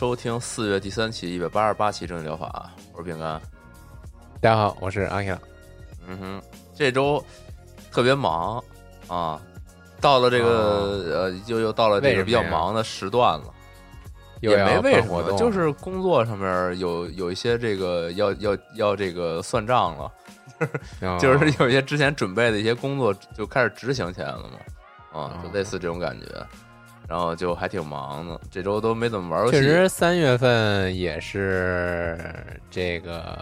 收听四月第三期一百八十八期蒸汽疗法，我是饼干。大家好，我是阿 Q。嗯哼，这周特别忙啊，到了这个、呃，又又到了这个比较忙的时段了。也没为什么，就是工作上面有有一些这个要要要这个算账了，哦 就是有一些之前准备的一些工作就开始执行起来了嘛，啊，哦就类似这种感觉，然后就还挺忙的，这周都没怎么玩游戏。确实三月份也是这个，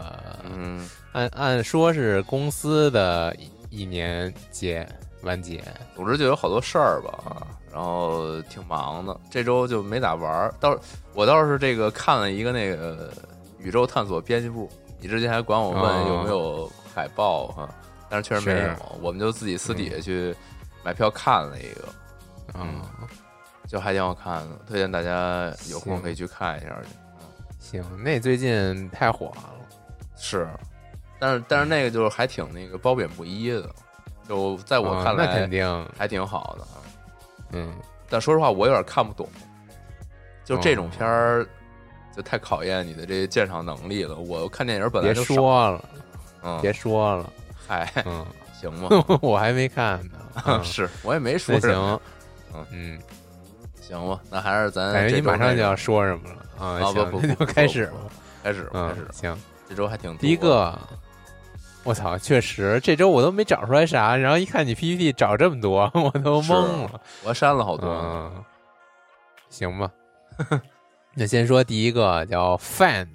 嗯，按按说是公司的一一年结完结，总之就有好多事儿吧，啊，然后挺忙的。这周就没咋玩儿，倒是我倒是这个看了一个那个宇宙探索编辑部，你之前还管我问哦有没有海报哈、但是确实没有是，我们就自己私底下去买票看了一个，嗯，就还挺好看的，推荐大家有空可以去看一下去。行，那最近太火了，是，但是但是那个就是还挺那个褒贬不一的，就在我啊看来那肯定，还挺好的。啊。嗯，但说实话，我有点看不懂，就这种哦片儿，就太考验你的这鉴赏能力了。我看电影本来别就少，说了，嗯，别说了，嗨，嗯，行吗？我还没看呢，嗯。是我也没说行，嗯。嗯，行吧？那还是咱感觉你马上就要说什么了啊？啊不行那就不不不不开始吧，开始吧开始。行，这周还挺第一个，我操，确实这周我都没找出来啥，然后一看你 PPT 找这么多，我都是懵了。我删了好多，嗯，行吧。那先说第一个叫 Find，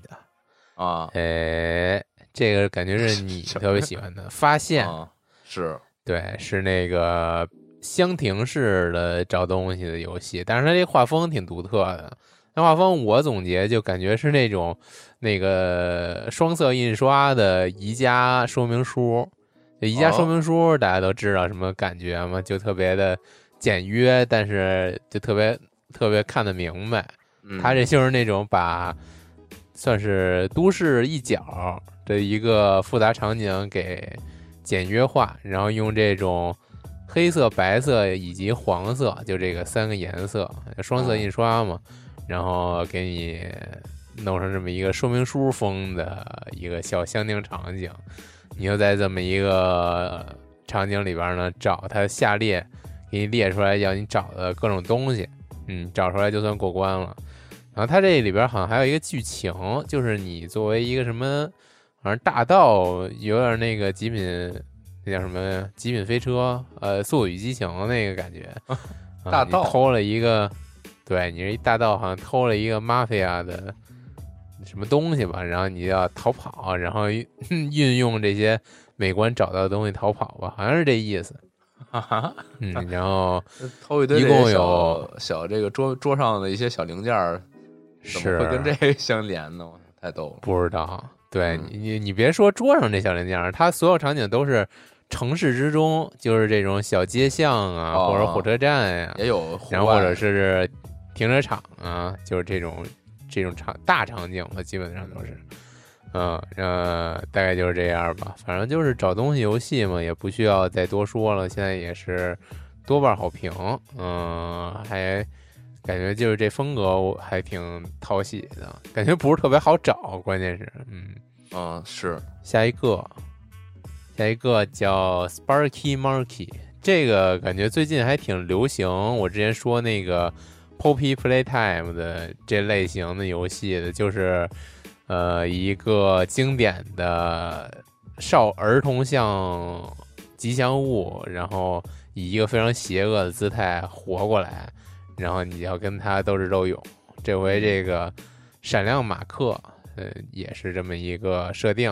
啊哎，这个感觉是你 特别喜欢的，发现，啊，是对，是那个箱庭式的找东西的游戏，但是它这画风挺独特的。那画风我总结就感觉是那种那个双色印刷的宜家说明书。宜家说明书大家都知道什么感觉吗？就特别的简约，但是就特别特别看得明白。嗯它这就是那种把算是都市一角的一个复杂场景给简约化，然后用这种黑色、白色以及黄色，就这个三个颜色，双色印刷嘛，然后给你弄成这么一个说明书风的一个小箱庭场景，你就在这么一个场景里边呢找它下列，给你列出来要你找的各种东西，嗯，找出来就算过关了。然后它这里边好像还有一个剧情，就是你作为一个什么，好像大盗，有点那个极品，那叫什么极品飞车，呃，速度与激情那个感觉。啊大盗你偷了一个，对你是一大盗，好像偷了一个 mafia 的什么东西吧，然后你要逃跑，然后运 运用这些美观找到的东西逃跑吧，好像是这意思。哈哈，嗯，然后 偷一堆一共有小这个桌桌上的一些小零件儿，怎是么会跟这个相连呢？我太逗了。不知道，对嗯你你你别说桌上这小零件儿，它所有场景都是城市之中，就是这种小街巷啊，哦或者火车站呀、也有，然后或者是停车场啊，就是这种这种场大场景吧，基本上都是。嗯呃，大概就是这样吧。反正就是找东西游戏嘛，也不需要再多说了。现在也是多半好评，嗯，还感觉就是这风格我还挺讨喜的，感觉不是特别好找，关键是，嗯。嗯是下一个，下一个叫 Sparky Marky，这个感觉最近还挺流行。我之前说那个 Poppy Playtime 的这类型的游戏的，就是呃，一个经典的少儿童像吉祥物，然后以一个非常邪恶的姿态活过来，然后你要跟他斗智斗勇。这回这个闪亮马克，呃，也是这么一个设定，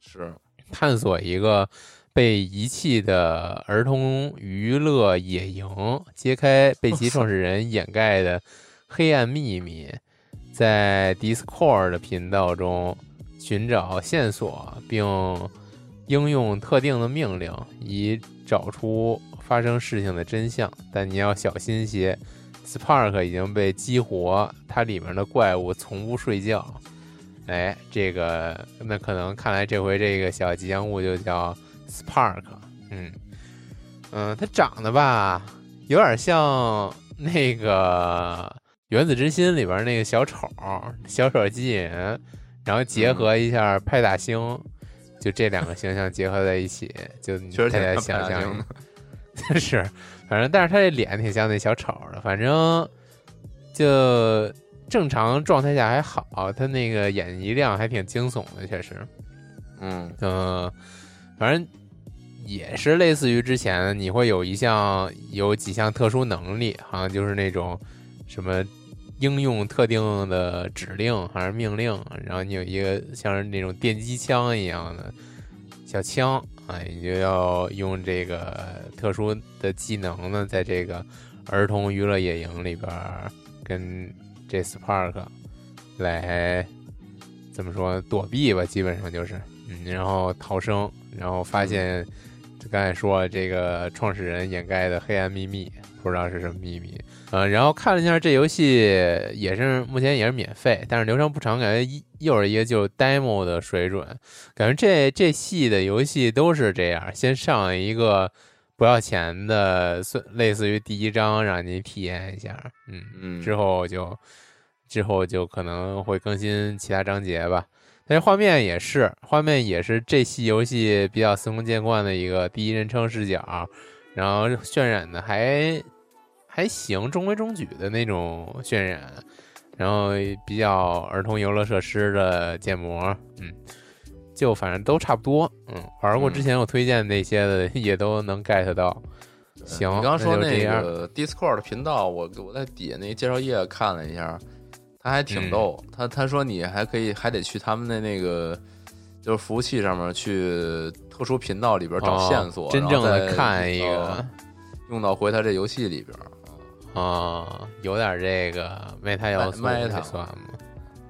是探索一个被遗弃的儿童娱乐野营，揭开被其创始人掩盖的黑暗秘密，在 Discord 的频道中寻找线索，并应用特定的命令，以找出发生事情的真相。但你要小心些，Spark 已经被激活，它里面的怪物从不睡觉。哎，这个那可能看来这回这个小吉祥物就叫 Spark，嗯嗯，它长得吧有点像那个《原子之心》里边那个小丑，小丑机器人，然后结合一下派大星，就这两个形象结合在一起，就你大家想象星一下，是，反正但是他这脸挺像那小丑的，反正就正常状态下还好，他那个眼睛一亮还挺惊悚的，确实。嗯嗯，反正也是类似于之前你会有一项有几项特殊能力，好像就是那种什么应用特定的指令还是命令，然后你有一个像是那种电击枪一样的小枪啊，你就要用这个特殊的技能呢，在这个儿童娱乐野营里边儿跟这 Spark 来怎么说躲避吧，基本上就是。嗯，然后逃生，然后发现，就刚才说这个创始人掩盖的黑暗秘密，不知道是什么秘密。呃，然后看了一下这游戏，也是目前也是免费，但是流程不长，感觉一又是一个就是 demo 的水准，感觉这这系的游戏都是这样，先上一个不要钱的，算类似于第一章让您体验一下，嗯，嗯，之后就之后就可能会更新其他章节吧。但是画面也是，画面也是这系游戏比较司空见惯的一个第一人称视角，然后渲染的还还行，中规中矩的那种渲染，然后比较儿童游乐设施的建模，嗯，就反正都差不多，嗯，玩过之前我推荐那些的也都能 get 到。行，你刚刚说那个 Discord 频道，我我在底下那介绍页看了一下，他还挺嗯逗。他他说你还可以还得去他们的那个就是服务器上面去特殊频道里边找哦线索，真正的看一个呃用到回他这游戏里边。啊、有点这个 meta 要素 meta 这算吗？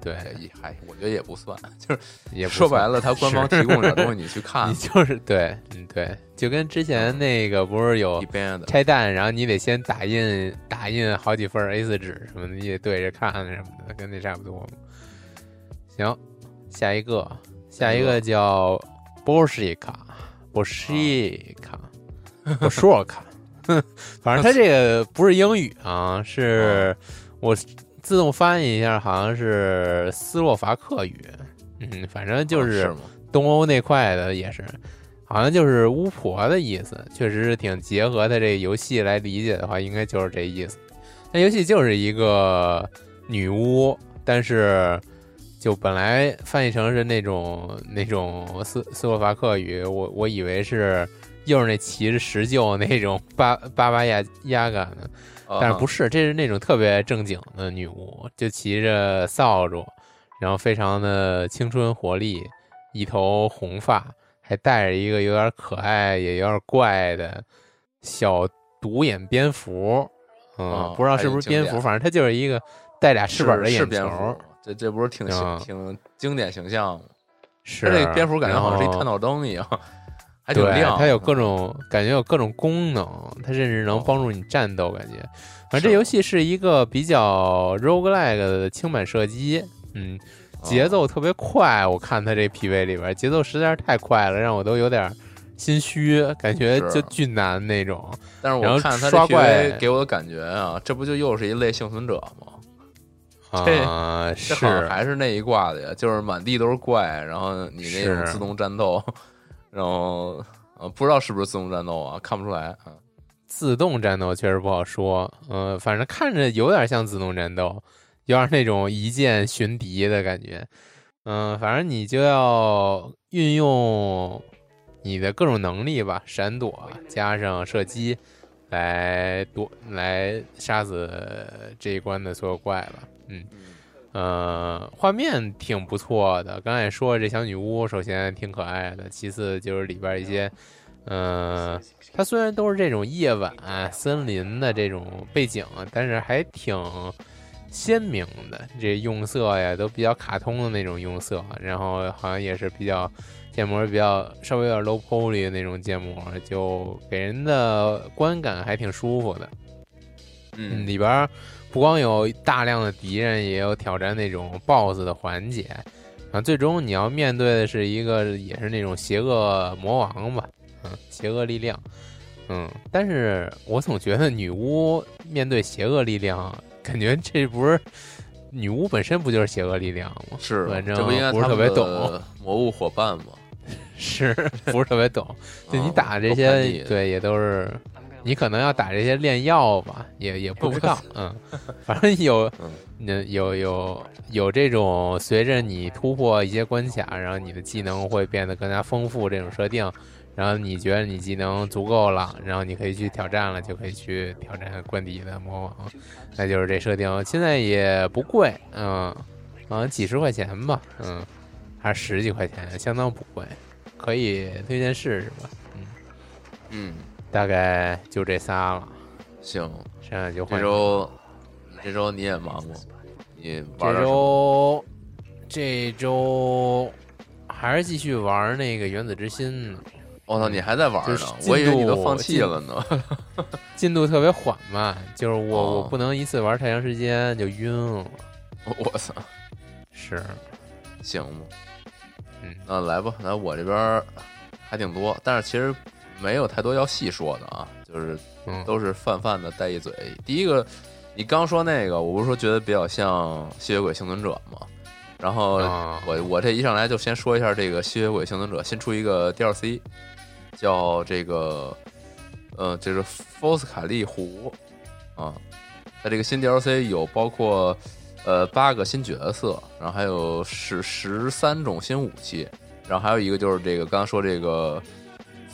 对，也还我觉得也不算，就是也说白了，他官方提供点东西你去看 你，就是对，嗯对，就跟之前那个不是有。拆弹，然后你得先打印打印好几份 A 四纸什么的，你得对着看什么的，跟那差不多嘛。行，下一个，下一个叫 Boshika Boshika Boshika，反正它这个不是英语啊，是我自动翻译一下，好像是斯洛伐克语。嗯，反正就啊是？东欧那块的也是，好像就是巫婆的意思，确实是挺结合它这个游戏来理解的话，应该就是这意思。那游戏就是一个女巫，但是就本来翻译成是那种那种斯斯洛伐克语，我我以为是又是那骑着石臼那种巴巴巴亚亚感的，但是不是是，这是那种特别正经的女巫，就骑着扫帚，然后非常的青春活力，一头红发，还带着一个有点可爱也有点怪的小独眼蝙蝠。嗯，哦不知道是不是蝙蝠，反正它就是一个带俩翅膀的眼球这这不是挺挺经典形象吗？是它这蝙蝠感觉好像是一探照灯一样，还挺对，亮。它有各种感觉有各种功能，它甚至能帮助你战斗。感觉，反正这游戏是一个比较 roguelike 的轻版射击，嗯，节奏特别快。我看它这 PV 里边节奏实在是太快了，让我都有点心虚，感觉就巨难那种。但是我看他刷怪给我的感觉啊，这不就又是一类幸存者吗？这啊，这是还是那一挂的呀，就是满地都是怪，然后你那种自动战斗，然后呃不知道是不是自动战斗啊，看不出来啊。自动战斗确实不好说，嗯、反正看着有点像自动战斗，有点那种一键寻敌的感觉。嗯，反正你就要运用你的各种能力吧，闪躲加上射击，来躲来杀死这一关的所有怪吧。嗯，呃，画面挺不错的。刚才也说了，这小女巫首先挺可爱的，其次就是里边一些，嗯、它虽然都是这种夜晚、森林的这种背景，但是还挺鲜明的。这用色呀，都比较卡通的那种用色，然后好像也是比较建模比较稍微有点 low poly 的那种建模，就给人的观感还挺舒服的。嗯，嗯里边儿不光有大量的敌人，也有挑战那种 BOSS 的环节。啊，最终你要面对的是一个也是那种邪恶魔王吧，嗯，邪恶力量，嗯，但是我总觉得女巫面对邪恶力量，感觉这不是女巫本身不就是邪恶力量吗？是，反正不是特别懂，魔物伙伴吗？是不是特别懂？就你啊打这些，对，也都是你可能要打这些炼药吧，也也不知道，嗯，反正有嗯，那有有有这种随着你突破一些关卡，然后你的技能会变得更加丰富，这种设定，然后你觉得你技能足够了，然后你可以去挑战了，就可以去挑战关底的魔王，那就是这设定。现在也不贵，嗯，好像几十块钱吧，嗯，还是十几块钱，相当不贵，可以推荐试试吧。嗯，嗯，大概就这仨了，行，剩下就换这周这周你也忙吗？你玩这？周这周还是继续玩那个原子之心呢，我操，你还在玩就是呢？我以为你都放弃了呢。进 度特别缓慢，就是我、哦我不能一次玩太长时间就晕了。我操，是，行吧，嗯，那来吧，来我这边还挺多，但是其实没有太多要细说的啊，就是嗯，都是泛泛的带一嘴。第一个，你刚说那个，我不是说觉得比较像吸血鬼幸存者吗？然后啊我我这一上来就先说一下这个吸血鬼幸存者新出一个 DLC，叫这个呃，就是福斯卡利湖啊。它这个新 DLC 有包括呃八个新角色，然后还有十十三种新武器，然后还有一个就是这个刚刚说这个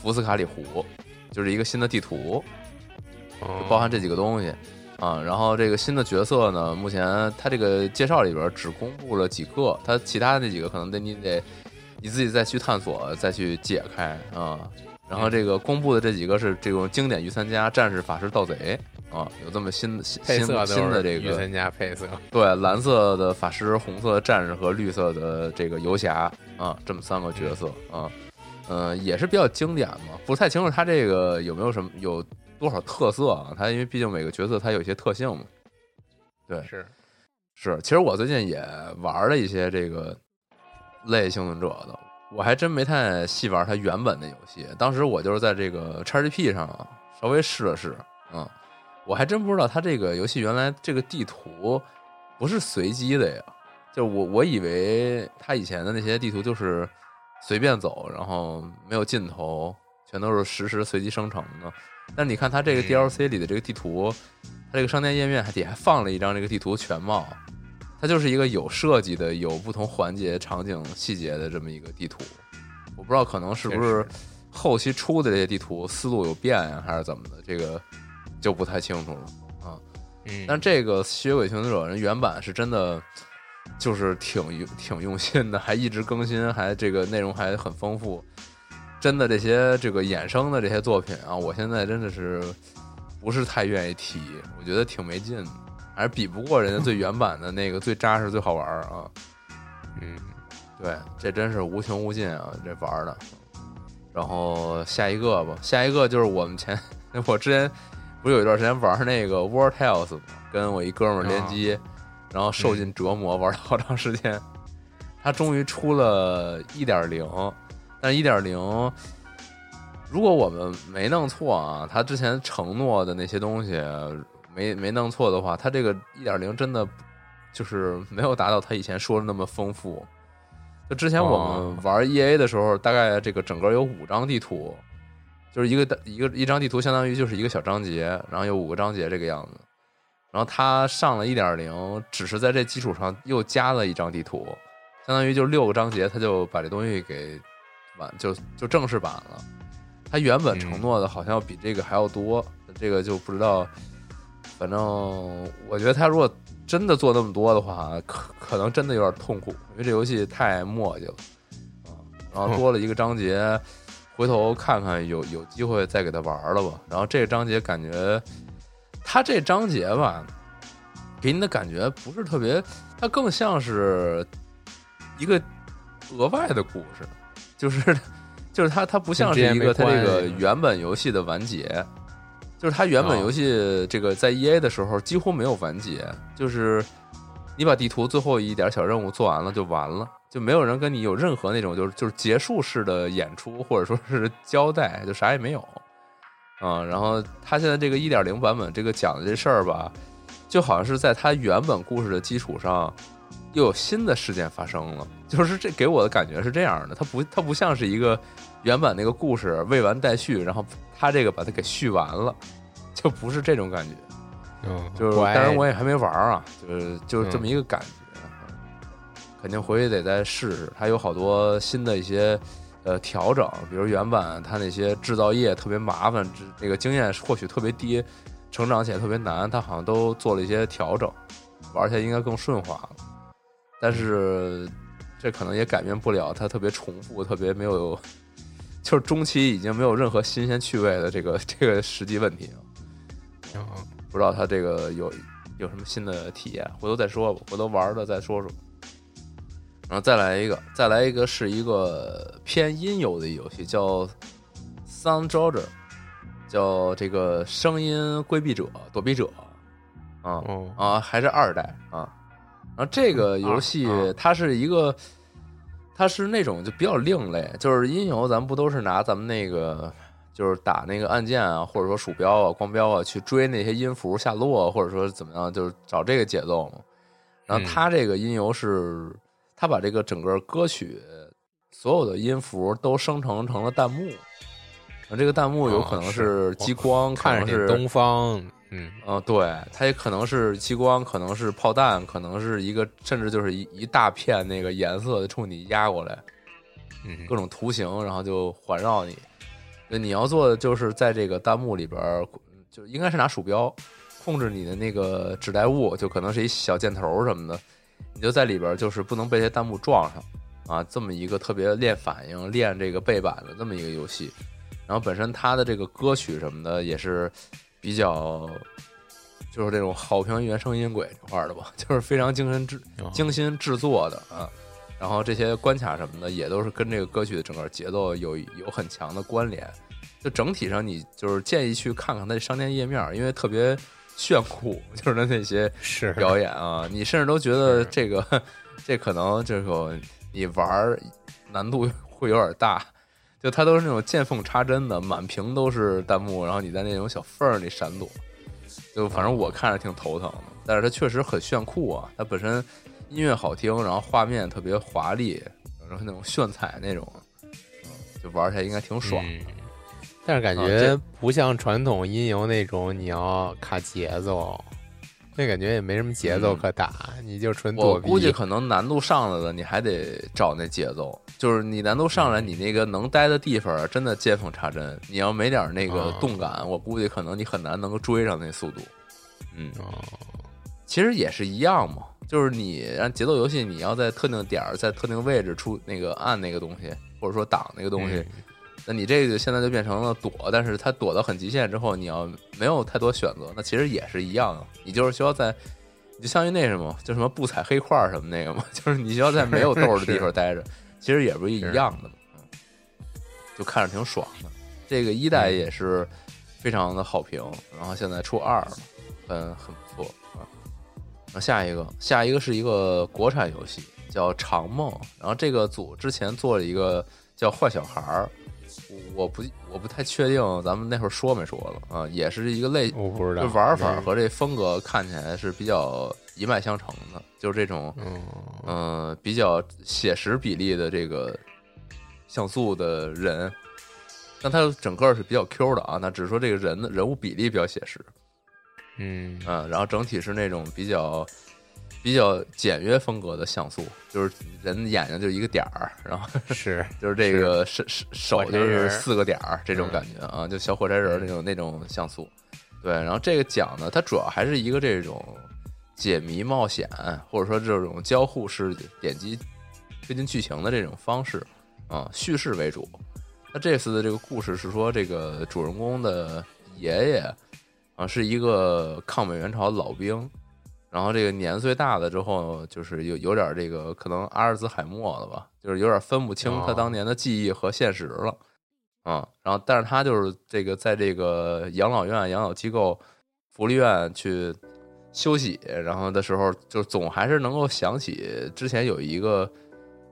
福斯卡里湖，就是一个新的地图，哦就包含这几个东西啊。然后这个新的角色呢，目前它这个介绍里边只公布了几个，它其他的那几个可能得你得你自己再去探索，再去解开啊。然后这个公布的这几个是这种经典御三家、战士、法师、盗贼啊，有这么新新新的这个是御三家配色，对，蓝色的法师、红色的战士和绿色的这个游侠啊，这么三个角色啊，呃，也是比较经典嘛。不太清楚他这个有没有什么有多少特色啊？他因为毕竟每个角色他有一些特性嘛。对，是，是，其实我最近也玩了一些这个类幸存者的，我还真没太细玩它原本的游戏。当时我就是在这个 XGP 上啊稍微试了试，嗯，我还真不知道它这个游戏原来这个地图不是随机的呀。就我我以为它以前的那些地图就是随便走，然后没有尽头，全都是实时随机生成的。但你看它这个嗯 DLC 里的这个地图，它这个商店页面还底下还放了一张这个地图全貌，它就是一个有设计的、有不同环节、场景、细节的这么一个地图。我不知道可能是不是后期出的这些地图思路有变呀，还是怎么的，这个就不太清楚了啊。嗯，但这个《吸血鬼幸存者》人原版是真的，就是挺挺用心的，还一直更新，还这个内容还很丰富。真的这些这个衍生的这些作品啊，我现在真的是不是太愿意提，我觉得挺没劲的，还是比不过人家最原版的那个最扎实、最好玩啊。嗯，对，这真是无穷无尽啊，这玩的。然后下一个吧，下一个就是我们前 我之前不是有一段时间玩那个 War Tales 吗？跟我一哥们儿联机，然后受尽折磨，玩了好长时间。它终于出了一点零，但一点零，如果我们没弄错啊，他之前承诺的那些东西没没弄错的话，它这个一点零真的就是没有达到他以前说的那么丰富。就之前我们玩 E A 的时候，大概这个整个有五张地图，就是一个一个一张地图相当于就是一个小章节，然后有五个章节这个样子。然后它上了一点零，只是在这基础上又加了一张地图，相当于就六个章节，他就把这东西给完，就就正式版了。他原本承诺的好像比这个还要多，这个就不知道。反正我觉得他如果真的做那么多的话，可可能真的有点痛苦，因为这游戏太磨叽了啊。然后多了一个章节，回头看看有有机会再给他玩了吧。然后这个章节感觉，他这章节吧，给你的感觉不是特别，它更像是一个额外的故事，就是 就是它它不像是一个它这个原本游戏的完结。就是它原本游戏这个在 E A 的时候几乎没有完结，就是你把地图最后一点小任务做完了就完了，就没有人跟你有任何那种就是就是结束式的演出或者说是交代，就啥也没有啊。然后他现在这个一点零版本这个讲的这事儿吧，就好像是在他原本故事的基础上又有新的事件发生了，就是这给我的感觉是这样的，它不它不像是一个原版那个故事未完待续，然后。他这个把它给续完了，就不是这种感觉，嗯，就是，当然我也还没玩啊，就是就是这么一个感觉，肯定回去得再试试。它有好多新的一些呃调整，比如原版它那些制造业特别麻烦，那个经验或许特别低，成长起来特别难，它好像都做了一些调整，玩起来应该更顺滑了。但是这可能也改变不了它特别重复、特别没有。就是中期已经没有任何新鲜趣味的这个 这个实际问题啊，不知道它这个有有什么新的体验，回头再说吧，回头玩了再说说。然后再来一个，再来一个是一个偏音游的游戏，叫《Sound j o g e r 叫这个声音规避者、躲避者啊啊，还是二代啊。然后这个游戏它是一个。它是那种就比较另类，就是音游，咱们不都是拿咱们那个，就是打那个按键啊，或者说鼠标啊、光标啊，去追那些音符下落，或者说怎么样，就是找这个节奏嘛。然后它这个音游是，它把这个整个歌曲所有的音符都生成成了弹幕，那这个弹幕有可能是激光，可能是东方。嗯，哦，对，它也可能是激光，可能是炮弹，可能是一个，甚至就是一一大片那个颜色的冲你压过来，嗯，各种图形，然后就环绕你。那你要做的就是在这个弹幕里边，就应该是拿鼠标控制你的那个指代物，就可能是一小箭头什么的，你就在里边，就是不能被这些弹幕撞上啊。这么一个特别练反应、练这个背板的这么一个游戏。然后本身它的这个歌曲什么的也是。比较就是这种好评原声音轨这块的吧，就是非常精心制精心制作的啊。然后这些关卡什么的也都是跟这个歌曲的整个节奏有有很强的关联。就整体上，你就是建议去看看它的商店页面，因为特别炫酷，就是他那些是表演啊，你甚至都觉得这个这可能这个你玩难度会有点大。就它都是那种见缝插针的，满屏都是弹幕，然后你在那种小缝儿里闪躲，就反正我看着挺头疼的。但是它确实很炫酷啊，它本身音乐好听，然后画面特别华丽，然后那种炫彩那种，就玩起来应该挺爽。但是感觉不像传统音游那种，你要卡节奏。那感觉也没什么节奏可打，你就纯躲避。我估计可能难度上来了，你还得找那节奏。就是你难度上来，你那个能待的地方真的见缝插针。你要没点那个动感，我估计可能你很难能够追上那速度。嗯，其实也是一样嘛，就是你让节奏游戏，你要在特定点儿、在特定位置出那个按那个东西，或者说挡那个东西。那你这个现在就变成了躲，但是它躲到很极限之后，你要没有太多选择，那其实也是一样的。你就是需要在，你就相当于那什么，就什么不踩黑块什么那个嘛，就是你需要在没有豆的地方待着，其实也不是一样的嘛，就看着挺爽的。这个一代也是非常的好评，然后现在出二了，很很不错啊。那下一个，下一个是一个国产游戏，叫《长梦》，然后这个组之前做了一个叫《坏小孩儿》。我不我不太确定，咱们那会儿说没说了啊？也是一个类，我不知道，就玩法和这风格看起来是比较一脉相承的，就是这种嗯比较写实比例的这个像素的人，但它整个是比较 Q 的啊。那只是说这个人的人物比例比较写实，嗯嗯，然后整体是那种比较比较简约风格的像素，就是人眼睛就一个点儿，然后是 就是这个手手手就是四个点儿这种感觉啊，就小火柴人儿那种那种像素。对，然后这个奖呢，它主要还是一个这种解谜冒险，或者说这种交互式点击推进剧情的这种方式啊，叙事为主。那这次的这个故事是说，这个主人公的爷爷啊是一个抗美援朝老兵，然后这个年岁大了之后，就是有有点这个可能阿尔兹海默了吧，就是有点分不清他当年的记忆和现实了。啊，然后但是他就是这个在这个养老院、养老机构、福利院去休息，然后的时候就总还是能够想起之前有一个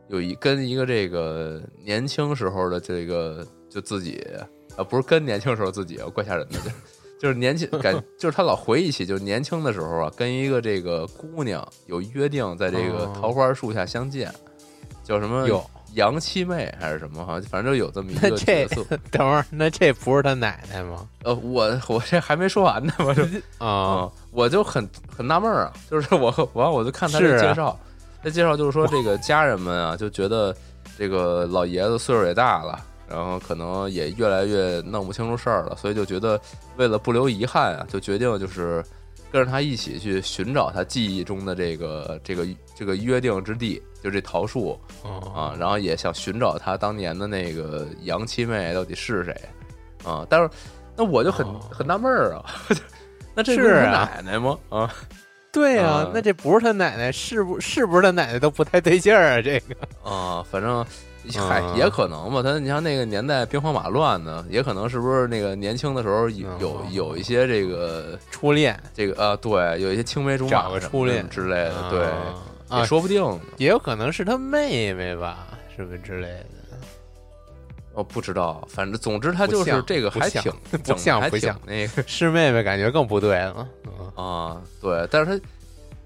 有一跟一个这个年轻时候的这个就自己啊，不是跟年轻时候自己啊，怪吓人的，就就是年轻感，就是他老回忆起就是年轻的时候啊，跟一个这个姑娘有约定，在这个哦桃花树下相见，叫什么有杨七妹还是什么哈，反正就有这么一个那这角色。等会儿，那这不是他奶奶吗？呃，我我这还没说完呢，我就啊，啊，我就很很纳闷儿啊，就是我完我就看他这是啊介绍，他介绍就是说这个家人们啊就觉得这个老爷子岁数也大了，然后可能也越来越弄不清楚事儿了，所以就觉得为了不留遗憾啊，就决定就是跟着他一起去寻找他记忆中的这个这个这个约定之地，就这桃树哦啊，然后也想寻找他当年的那个杨七妹到底是谁啊？但是那我就很、哦很纳闷儿啊，那这是奶奶吗？啊对呀、啊那这不是他奶奶，是不是不是他奶奶都不太对劲儿啊？这个啊，反正嗨啊也可能吧。他你像那个年代兵荒马乱的，也可能是不是那个年轻的时候有有一些这个初恋这个啊，对，有一些青梅竹马什么个初恋之类的，对，啊也说不定呢。也有可能是他妹妹吧，是不是之类的？哦，不知道，反正总之他就是这个还挺 不整还挺像不像那个 是妹妹，感觉更不对了。嗯啊，对，但是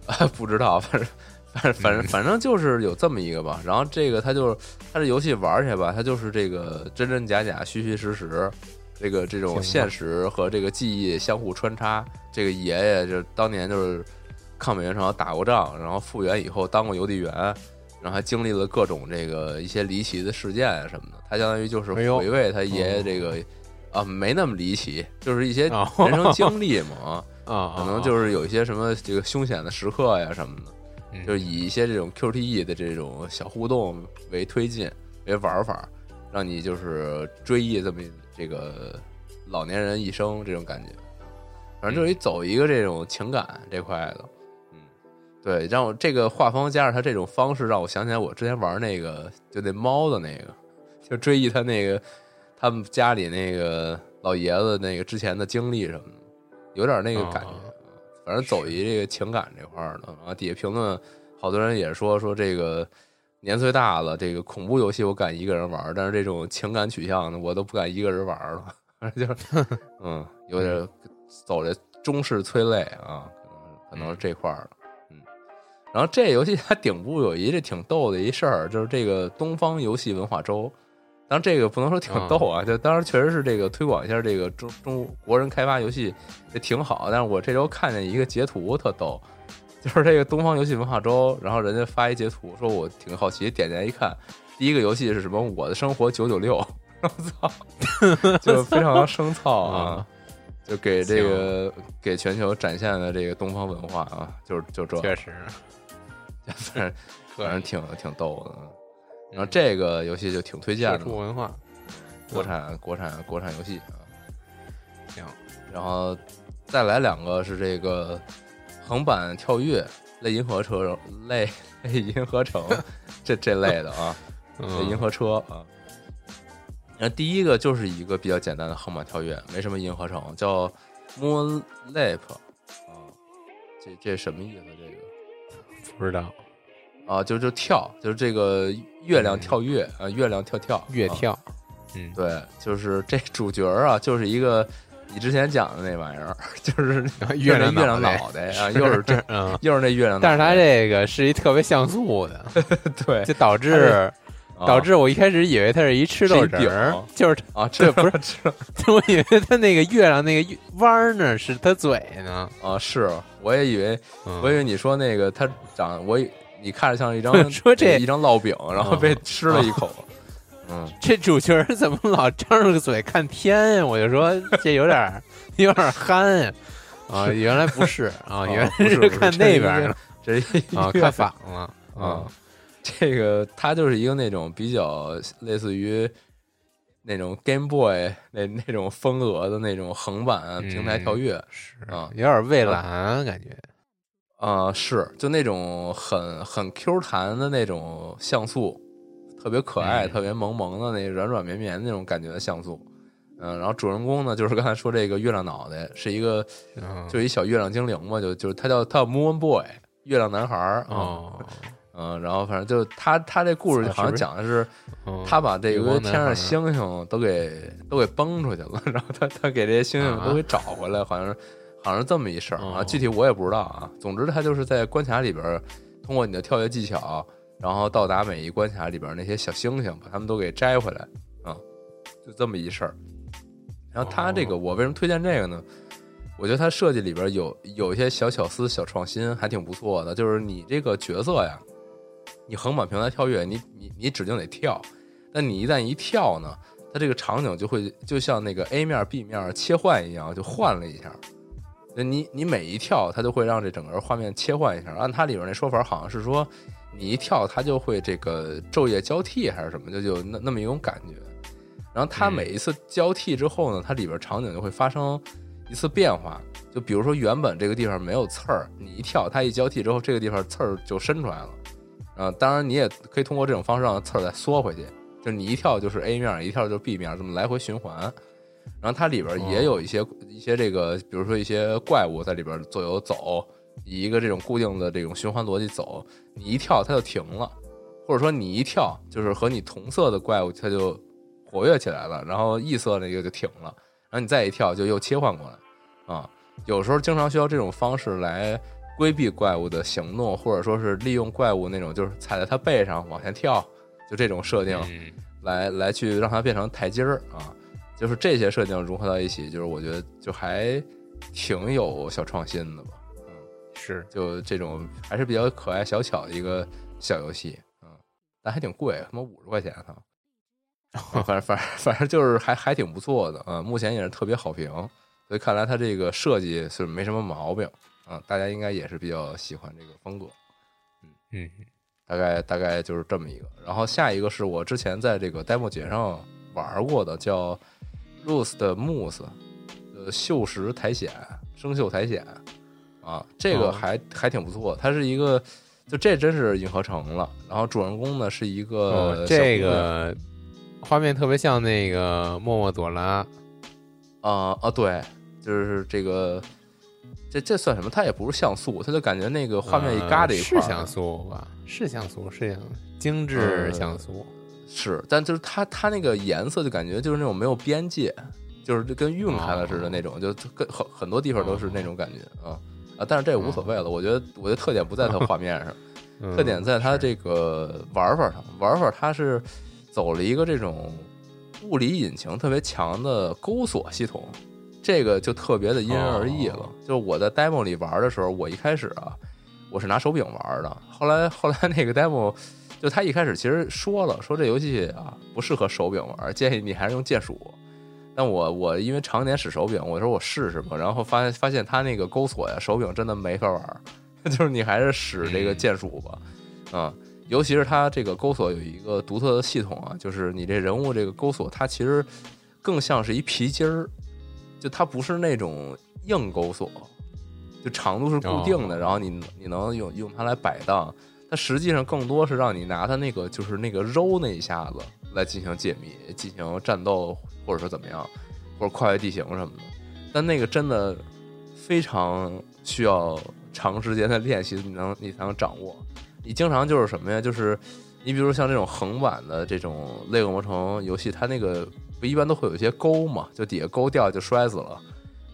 他啊 不知道，反正反正反正反正就是有这么一个吧。然后这个他就是他这游戏玩起来吧，他就是这个真真假假、虚虚实实，这个这种现实和这个记忆相互穿插。这个爷爷就当年就是抗美援朝打过仗，然后复员以后当过邮递员，然后还经历了各种这个一些离奇的事件啊什么的。他相当于就是回味他爷爷哦这个。啊，没那么离奇，就是一些哦人生经历嘛，啊，可能就是有一些什么这个凶险的时刻呀什么的，嗯就是以一些这种 QTE 的这种小互动为推进为玩法，让你就是追忆这么这个老年人一生这种感觉。反正就是走一个这种情感这块的，嗯，对，让我这个画风加上他这种方式，让我想起来我之前玩那个就那猫的那个，就追忆他那个他们家里那个老爷子那个之前的经历什么的，有点那个感觉。哦反正走一这个情感这块儿的，然后底下评论好多人也说说这个年岁大了，这个恐怖游戏我敢一个人玩，但是这种情感取向的我都不敢一个人玩了，反正就是嗯，有点走这中式催泪啊，可能可能是这块儿的，嗯。然后这游戏它顶部有一这挺逗的一事儿，就是这个东方游戏文化周。当然，这个不能说挺逗啊，就当然确实是这个推广一下这个中中国人开发游戏也挺好。但是我这周看见一个截图特逗，就是这个东方游戏文化周，然后人家发一截图，说我挺好奇，点进来一看，第一个游戏是什么？我的生活九九六，我操，就非常生 操啊！就给这个给全球展现了这个东方文化啊，就是就这，确实，反正反正挺挺逗的。然后嗯这个游戏就挺推荐社的，畜文化，国产国产国产游戏啊。行，然后再来两个是这个横版跳跃类银河车类类银河城 这这类的啊，类银嗯，河车啊。然后第一个就是一个比较简单的横版跳跃，没什么银河城，叫 Moon Leap 啊，这这什么意思？这个不知道。啊，就就跳，就是这个月亮跳跃啊，月亮跳跳啊。月跳，嗯，对，就是这主角啊，就是一个你之前讲的那玩意儿，就是 月亮月亮脑袋脑袋啊，又是这，嗯，又是那月亮脑袋。但是它这个是一特别像素的，对就导致导致我一开始以为它是一吃豆人儿就是啊，这不是吃它 我以为它那个月亮那个弯儿呢是它嘴呢。啊，是，我也以为，嗯我以为你说那个它长，我以你看着像一张 说这一张烙饼，然后被嗯吃了一口，嗯，这主角怎么老张着个嘴看天呀？我就说这有点儿有点憨呀。啊，原来不是啊，原来是看那边儿呢这啊，看反了啊啊。，这个它就是一个那种比较类似于那种 Game Boy 那那种风格的那种横版平台跳跃是啊有点蔚蓝感觉。啊、是就那种很很 Q 弹的那种像素，特别可爱、嗯特别萌萌的那软软绵绵的那种感觉的像素。嗯，然后主人公呢，就是刚才说这个月亮脑袋，是一个嗯，就一小月亮精灵嘛，就就是他叫他叫 Moon Boy 月亮男孩儿啊，哦，嗯，然后反正就他他这故事好像讲的是嗯他把这月个天上星星都给都给崩出去了，然后他他给这些星星都给找回来，好像是好像是这么一事儿啊，哦具体我也不知道啊。总之他就是在关卡里边儿，通过你的跳跃技巧，然后到达每一关卡里边那些小星星，把它们都给摘回来啊，就这么一事儿。然后他这个哦我为什么推荐这个呢？我觉得他设计里边有有一些小巧思、小创新，还挺不错的。就是你这个角色呀，你横版平台跳跃，你你你指定得跳，但你一旦一跳呢，它这个场景就会就像那个 A 面 B 面切换一样，就换了一下。那你你每一跳，它就会让这整个画面切换一下。按它里边那说法，好像是说你一跳，它就会这个昼夜交替还是什么，就就那那么一种感觉。然后它嗯每一次交替之后呢，它里边场景就会发生一次变化。就比如说原本这个地方没有刺儿，你一跳，它一交替之后，这个地方刺儿就伸出来了。啊，当然你也可以通过这种方式让刺儿再缩回去，就是你一跳就是 A 面，一跳就是 B 面，这么来回循环。然后它里边也有一些、一些这个，比如说一些怪物在里边左右走，以一个这种固定的这种循环逻辑走，你一跳它就停了，或者说你一跳就是和你同色的怪物它就活跃起来了，然后异色那个就停了，然后你再一跳就又切换过来啊。有时候经常需要这种方式来规避怪物的行动，或者说是利用怪物那种就是踩在它背上往前跳，就这种设定。嗯。来来去让它变成台阶儿啊，就是这些设定融合到一起，就是我觉得就还挺有小创新的吧，嗯，是。就这种还是比较可爱小巧的一个小游戏，嗯，但还挺贵，他妈五十块钱哈，反正反正反正就是还还挺不错的啊，目前也是特别好评，所以看来它这个设计是没什么毛病啊，大家应该也是比较喜欢这个风格。嗯嗯大概大概就是这么一个。然后下一个是我之前在这个 demo 节上玩过的，叫 Rose 的 Moose，呃，锈蚀苔藓，生锈苔藓啊，这个哦还、还挺不错。它是一个，就这真是银河城了。然后主人公呢是一个哦，这个画面特别像那个莫莫朵拉，啊啊，对，就是这个。这这算什么？它也不是像素，它就感觉那个画面一嘎这一块、呃是像素吧？是像素，是像精致呃像素。是，但就是它它那个颜色就感觉就是那种没有边界，就是跟晕开了似的那种，就就跟很很多地方都是那种感觉啊啊！但是这也无所谓了，我觉得我觉得特点不在它画面上，嗯特点在它这个玩法上，玩法它是走了一个这种物理引擎特别强的钩锁系统，这个就特别的因人而异了。哦就是我在 demo 里玩的时候，我一开始啊，我是拿手柄玩的，后来后来那个 demo 就他一开始其实说了，说这游戏啊不适合手柄玩，建议你还是用键鼠。但我我因为常年使手柄，我说我试试吧，然后发现发现他那个钩锁呀，手柄真的没法玩，就是你还是使这个嗯键鼠吧，啊、尤其是它这个钩锁有一个独特的系统啊，就是你这人物这个钩锁，它其实更像是一皮筋儿，就它不是那种硬钩锁，就长度是固定的，哦然后你你能用用它来摆荡。它实际上更多是让你拿它那个就是那个揉那一下子来进行解谜、进行战斗，或者说怎么样，或者跨越地形什么的。但那个真的非常需要长时间的练习，你能你才能掌握。你经常就是什么呀？就是你比如像这种横版的这种《类恶魔城》游戏，它那个不一般都会有一些钩嘛，就底下钩掉就摔死了，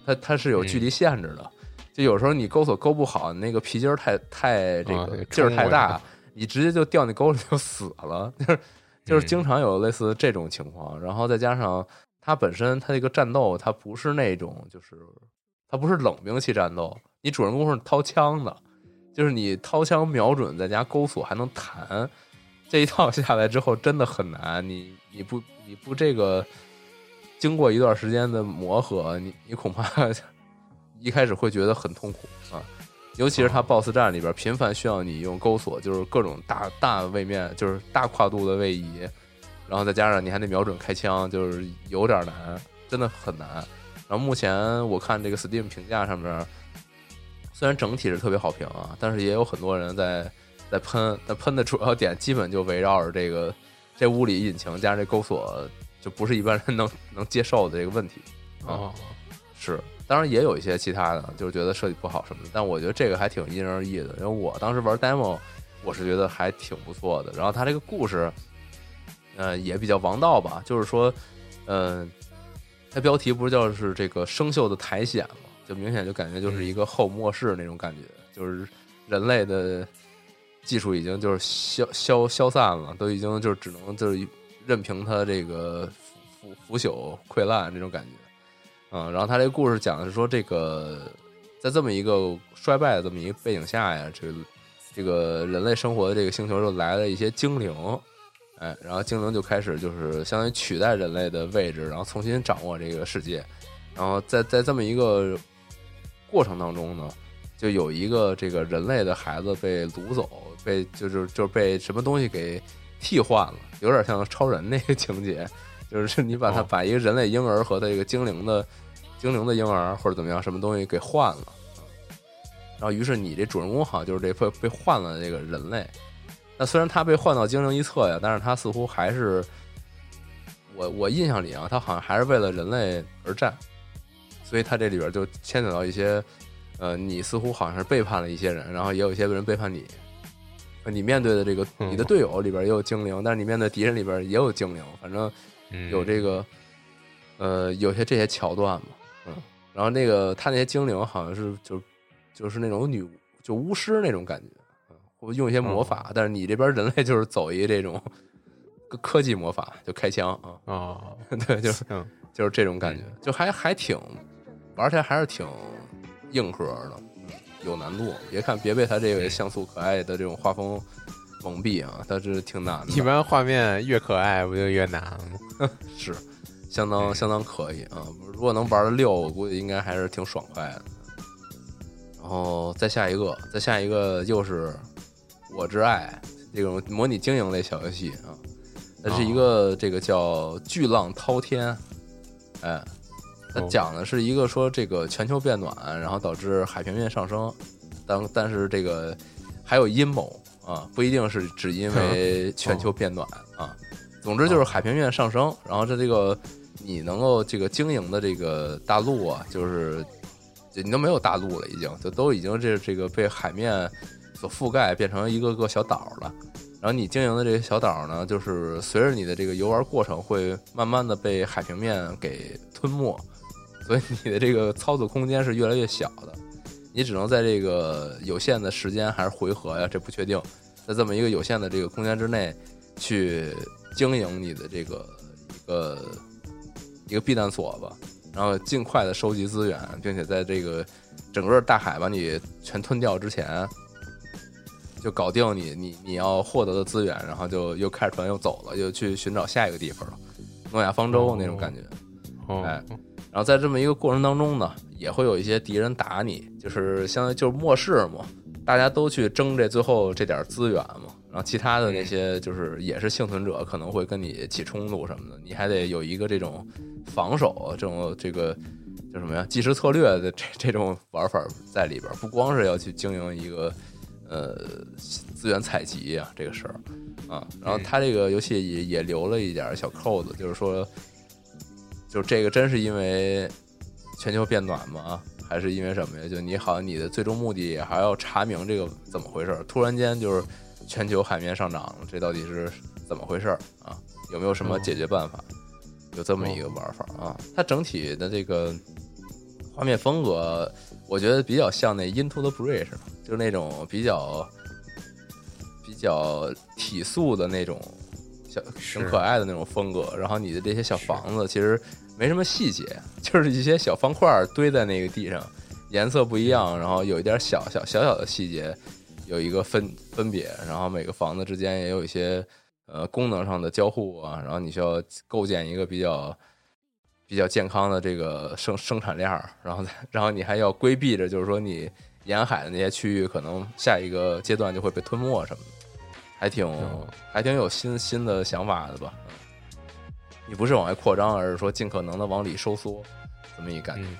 它它是有距离限制的。就有时候你钩索勾不好，你那个皮筋儿太太这啊个劲儿太大，你直接就掉那沟里就死了。就是就是经常有类似这种情况，然后再加上它本身它这个战斗，它不是那种就是它不是冷兵器战斗，你主人公是掏枪的，就是你掏枪瞄准，再加钩索还能弹，这一套下来之后真的很难，你你不你不这个经过一段时间的磨合，你你恐怕 一开始会觉得很痛苦啊。尤其是它 BOSS 战里边频繁需要你用钩索，就是各种大大位面，就是大跨度的位移，然后再加上你还得瞄准开枪，就是有点难，真的很难。然后目前我看这个 Steam 评价上面，虽然整体是特别好评啊，但是也有很多人在在喷，但喷的主要点基本就围绕着这个这屋里引擎加上这钩锁，就不是一般人能能接受的这个问题啊。哦，是，当然也有一些其他的，就是觉得设计不好什么的。但我觉得这个还挺因人而异的。因为我当时玩 demo，我是觉得还挺不错的。然后它这个故事，呃，也比较王道吧。就是说，嗯、它标题不是叫是这个生锈的苔藓嘛，就明显就感觉就是一个后末世那种感觉，就是人类的技术已经就是消消消散了，都已经就是只能就是任凭它这个腐腐朽溃烂这种感觉。嗯，然后他这个故事讲的是说，这个在这么一个衰败的这么一个背景下呀，这个这个人类生活的这个星球就来了一些精灵，哎，然后精灵就开始就是相当于取代人类的位置，然后重新掌握这个世界，然后在在这么一个过程当中呢，就有一个这个人类的孩子被掳走，被就是就是被什么东西给替换了，有点像超人那个情节，就是你把他哦把一个人类婴儿和他一个精灵的精灵的婴儿或者怎么样什么东西给换了，然后于是你这主人公好像就是这被被换了这个人类。那虽然他被换到精灵一侧呀，但是他似乎还是我我印象里啊，他好像还是为了人类而战，所以他这里边就牵扯到一些，呃，你似乎好像是背叛了一些人，然后也有一些人背叛你。你面对的这个嗯。你的队友里边也有精灵，但是你面对敌人里边也有精灵，反正嗯。有这个，呃，有些这些桥段嘛，嗯，然后那个他那些精灵好像是就就是那种女就巫师那种感觉，嗯，或用一些魔法，但是你这边人类就是走一这种科科技魔法，就开枪啊，哦，对，就是嗯。就是这种感觉，就还还挺玩起来还是挺硬核的，嗯有难度。别看别被他这个像素可爱的这种画风蒙蔽啊，它是挺难的。一般画面越可爱不就越难吗？是相当相当可以啊！如果能玩的溜，我估计应该还是挺爽快的。然后再下一个，再下一个又是《我之爱》这种模拟经营类小游戏啊，它是一个这个叫“巨浪滔天”，哎，它哦讲的是一个说这个全球变暖，然后导致海平面上升，但但是这个还有阴谋啊，不一定是只因 为全球变暖啊。总之就是海平面上升，然后这这个你能够这个经营的这个大陆啊，就是就你都没有大陆了，已经就都已经这这个被海面所覆盖，变成一个个小岛了。然后你经营的这些小岛呢，就是随着你的这个游玩过程，会慢慢的被海平面给吞没，所以你的这个操作空间是越来越小的。你只能在这个有限的时间还是回合呀，这不确定，在这么一个有限的这个空间之内去经营你的这个一个一个避难所吧，然后尽快的收集资源，并且在这个整个大海把你全吞掉之前，就搞定你你你要获得的资源，然后就又开着船又走了，又去寻找下一个地方了，诺亚方舟那种感觉。哦哎然后在这么一个过程当中呢，也会有一些敌人打你，就是相当于就是末世嘛，大家都去争这最后这点资源嘛，然后其他的那些就是也是幸存者，可能会跟你起冲突什么的，你还得有一个这种防守这种这个叫什么呀，计时策略的这这种玩法在里边儿，不光是要去经营一个呃资源采集啊这个事儿啊，然后他这个游戏也也留了一点小扣子，就是说。就这个真是因为全球变暖吗？还是因为什么呀？就你好像你的最终目的还要查明这个怎么回事儿，突然间就是全球海面上涨了，这到底是怎么回事儿啊？有没有什么解决办法？有这么一个玩法啊？它整体的这个画面风格，我觉得比较像那《Into the Bridge》，就是那种比较比较体素的那种小是挺可爱的那种风格。然后你的这些小房子其实没什么细节，就是一些小方块儿堆在那个地上，颜色不一样，然后有一点小小小小的细节有一个分分别，然后每个房子之间也有一些呃功能上的交互啊，然后你需要构建一个比较。比较健康的这个生生产链儿，然后再然后你还要规避着，就是说你沿海的那些区域，可能下一个阶段就会被吞没什么的，还挺嗯还挺有新新的想法的吧？嗯你不是往外扩张，而是说尽可能的往里收缩，这么一感觉。嗯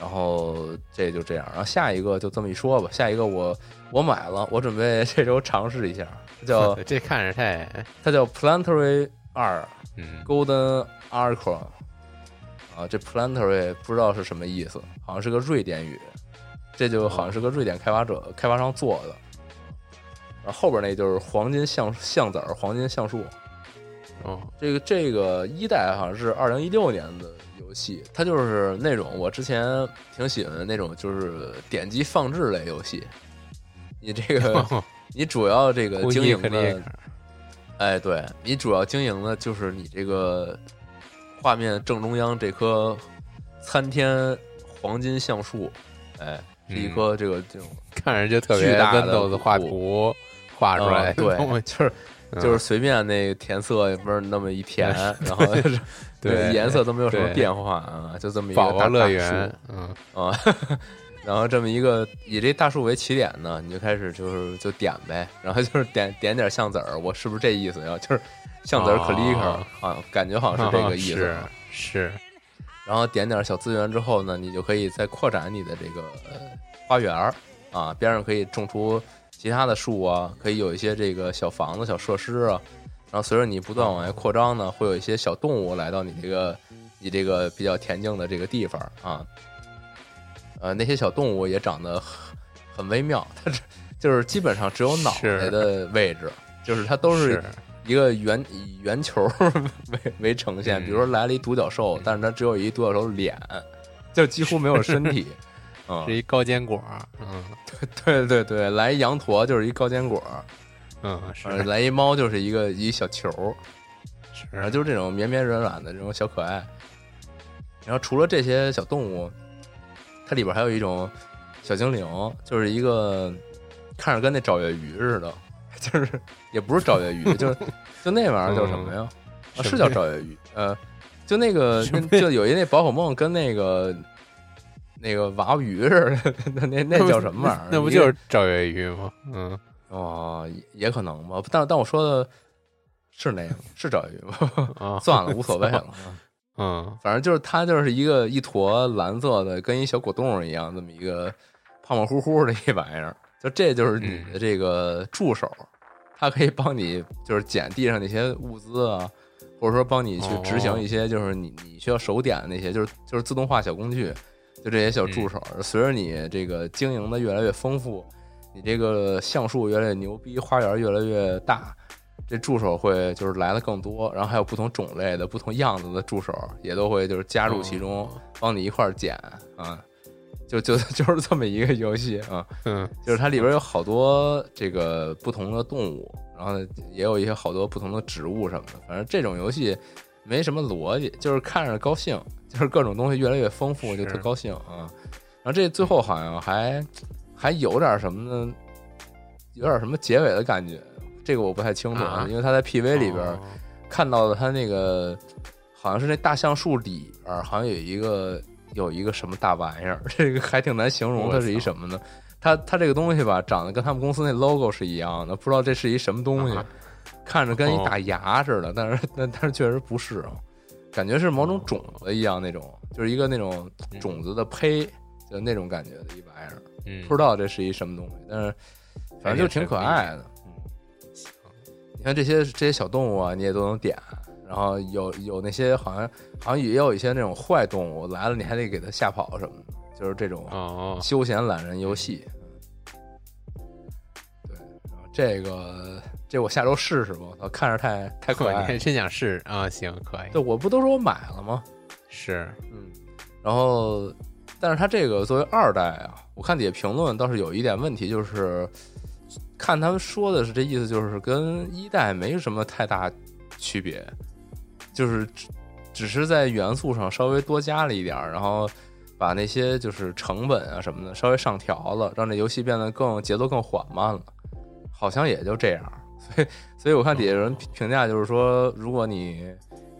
然后这就这样，然后下一个就这么一说吧。下一个我我买了，我准备这周尝试一下，叫 这看着太它叫 Planetary 二嗯 Golden Arcron 啊，这 Planetary 不知道是什么意思，好像是个瑞典语，这就好像是个瑞典开发者开发商做的。然后后边那就是黄金橡橡子儿，黄金橡树。哦这个这个一代好像是二零一六年的游戏，它就是那种我之前挺喜欢的那种，就是点击放置类游戏。你这个 你主要这个经营的，哎，对你主要经营的就是你这个画面正中央这棵参天黄金橡树，哎，是一棵这个这种看着就特别巨大的画图画出来啊，对，就是嗯就是随便那个填色也不是那么一填，然后就是 对颜色都没有什么变化啊，就这么一个宝宝大乐园，嗯。啊，然后这么一个以这大树为起点呢，你就开始就是就点呗，然后就是点点点橡子儿，我是不是这意思呀？就是橡子儿 clicker 哦啊，感觉好像是这个意思是。然后点点小资源之后呢，你就可以再扩展你的这个呃花园儿啊，边上可以种出其他的树啊，可以有一些这个小房子、小设施啊。然后随着你不断往外扩张呢，会有一些小动物来到你这个你这个比较恬静的这个地方啊。呃，那些小动物也长得很很微妙，它是就是基本上只有脑袋的位置，就是它都是是一个圆以圆球 为为呈现，嗯比如说来了一独角兽，但是它只有一独角兽脸，就几乎没有身体。嗯是，一高坚果，嗯 对对对，来一羊驼就是一高坚果，嗯是呃来一猫就是一个一小球，然后就是这种绵绵软软的这种小可爱。然后除了这些小动物，它里边还有一种小精灵，就是一个看着跟那找月鱼似的，就是也不是找月鱼，就是 就那玩意儿叫什么呀？啊，是叫找月鱼，呃，就那个就有一那宝可梦跟那个那个娃娃鱼似的，那那那叫什么玩意儿？那不就是赵月鱼吗？嗯哦，也也可能吧，但但我说的是那个是赵月鱼吗？啊算了，无所谓了。嗯反正就是它就是一个一坨蓝色的，跟一小果冻一样，这么一个胖胖乎乎的一玩意儿。就这就是你的这个助手，它可以帮你就是捡地上那些物资啊，或者说帮你去执行一些就是你你需要手点的那些，就是就是自动化小工具，就这些小助手。随着你这个经营的越来越丰富，你这个橡树越来越牛逼，花园越来越大。这助手会就是来的更多，然后还有不同种类的、不同样子的助手也都会就是加入其中，哦帮你一块儿捡啊，就就 就是这么一个游戏啊，嗯就是它里边有好多这个不同的动物，然后也有一些好多不同的植物什么的，反正这种游戏没什么逻辑，就是看着高兴，就是各种东西越来越丰富，就特高兴啊。然后这最后好像还还有点什么呢？有点什么结尾的感觉，这个我不太清楚，啊因为他在 PV 里边哦看到的他那个好像是那大橡树里边好像有一个有一个什么大玩意儿，这个还挺难形容它是一什么呢？它它这个东西吧，长得跟他们公司那 logo 是一样的，不知道这是一什么东西，啊看着跟一哦大牙似的，但是但但是确实不是啊，感觉是某种种子一样那种，就是一个那种种子的胚，就那种感觉的一玩意儿，嗯。不知道这是一什么东西，但是反正就挺可爱的。嗯，你看这些这些小动物啊，你也都能点，然后有有那些好像好像也有一些那种坏动物来了，你还得给它吓跑什么的，就是这种哦休闲懒人游戏。对，然后这个这我下周试试吧，我，看着太太可你爱了。还真想试啊？行，可以对，我不都说我买了吗？是嗯，然后，但是它这个作为二代啊，我看底下评论倒是有一点问题，就是看他们说的是这意思，就是跟一代没什么太大区别，就是只只是在元素上稍微多加了一点儿，然后把那些就是成本啊什么的稍微上调了，让这游戏变得更节奏更缓慢了，好像也就这样。所以，所以我看底下有人评评价就是说，如果你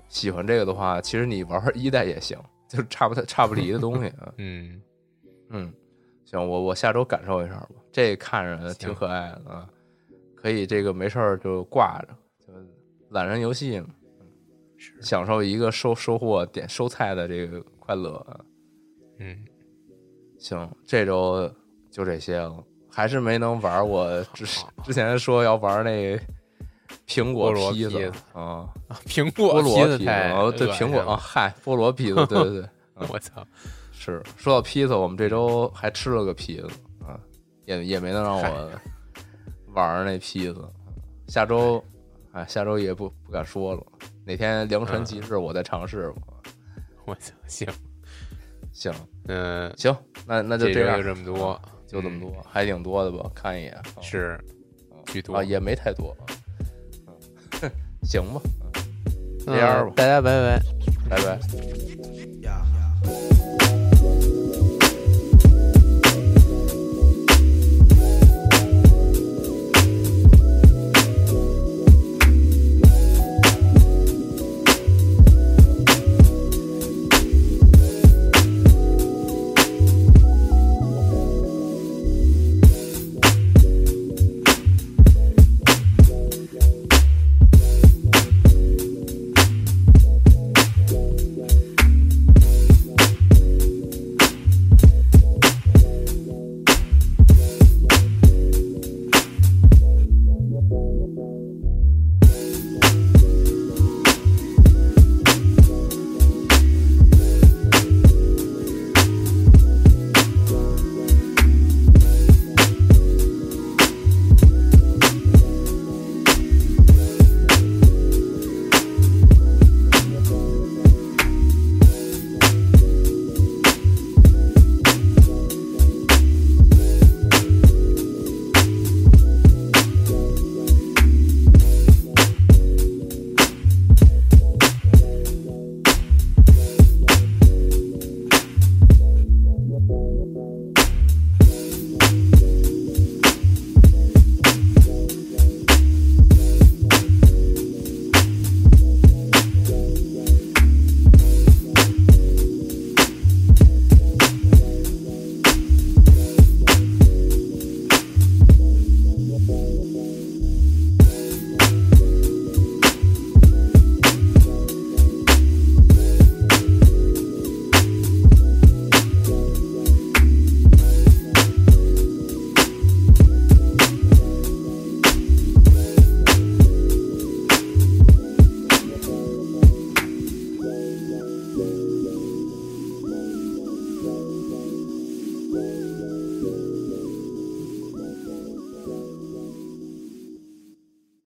喜欢这个的话，其实你玩玩一代也行，就差不太差不离的东西啊。嗯，嗯，行，我我下周感受一下吧。这看着挺可爱的啊，可以这个没事儿就挂着，就懒人游戏嘛，享受一个收收获点收菜的这个快乐啊。嗯，行，这周就这些了，还是没能玩我之之前说要玩那苹果披披萨啊，苹菠果萝披萨，哦，对，苹果啊，，嗨，菠萝披萨，对对对。我操，是说到披萨，我们这周还吃了个披萨啊，也也没能让我玩那披萨。下周，哎，下周也不不敢说了，哪天良辰吉日我再尝试吧。我操，行，行。嗯，行，那那就这样，就这么多，就这么多，还挺多的吧？看一眼，啊是巨多啊，也没太多。嗯，行吧，这样吧嗯大家拜拜。拜拜。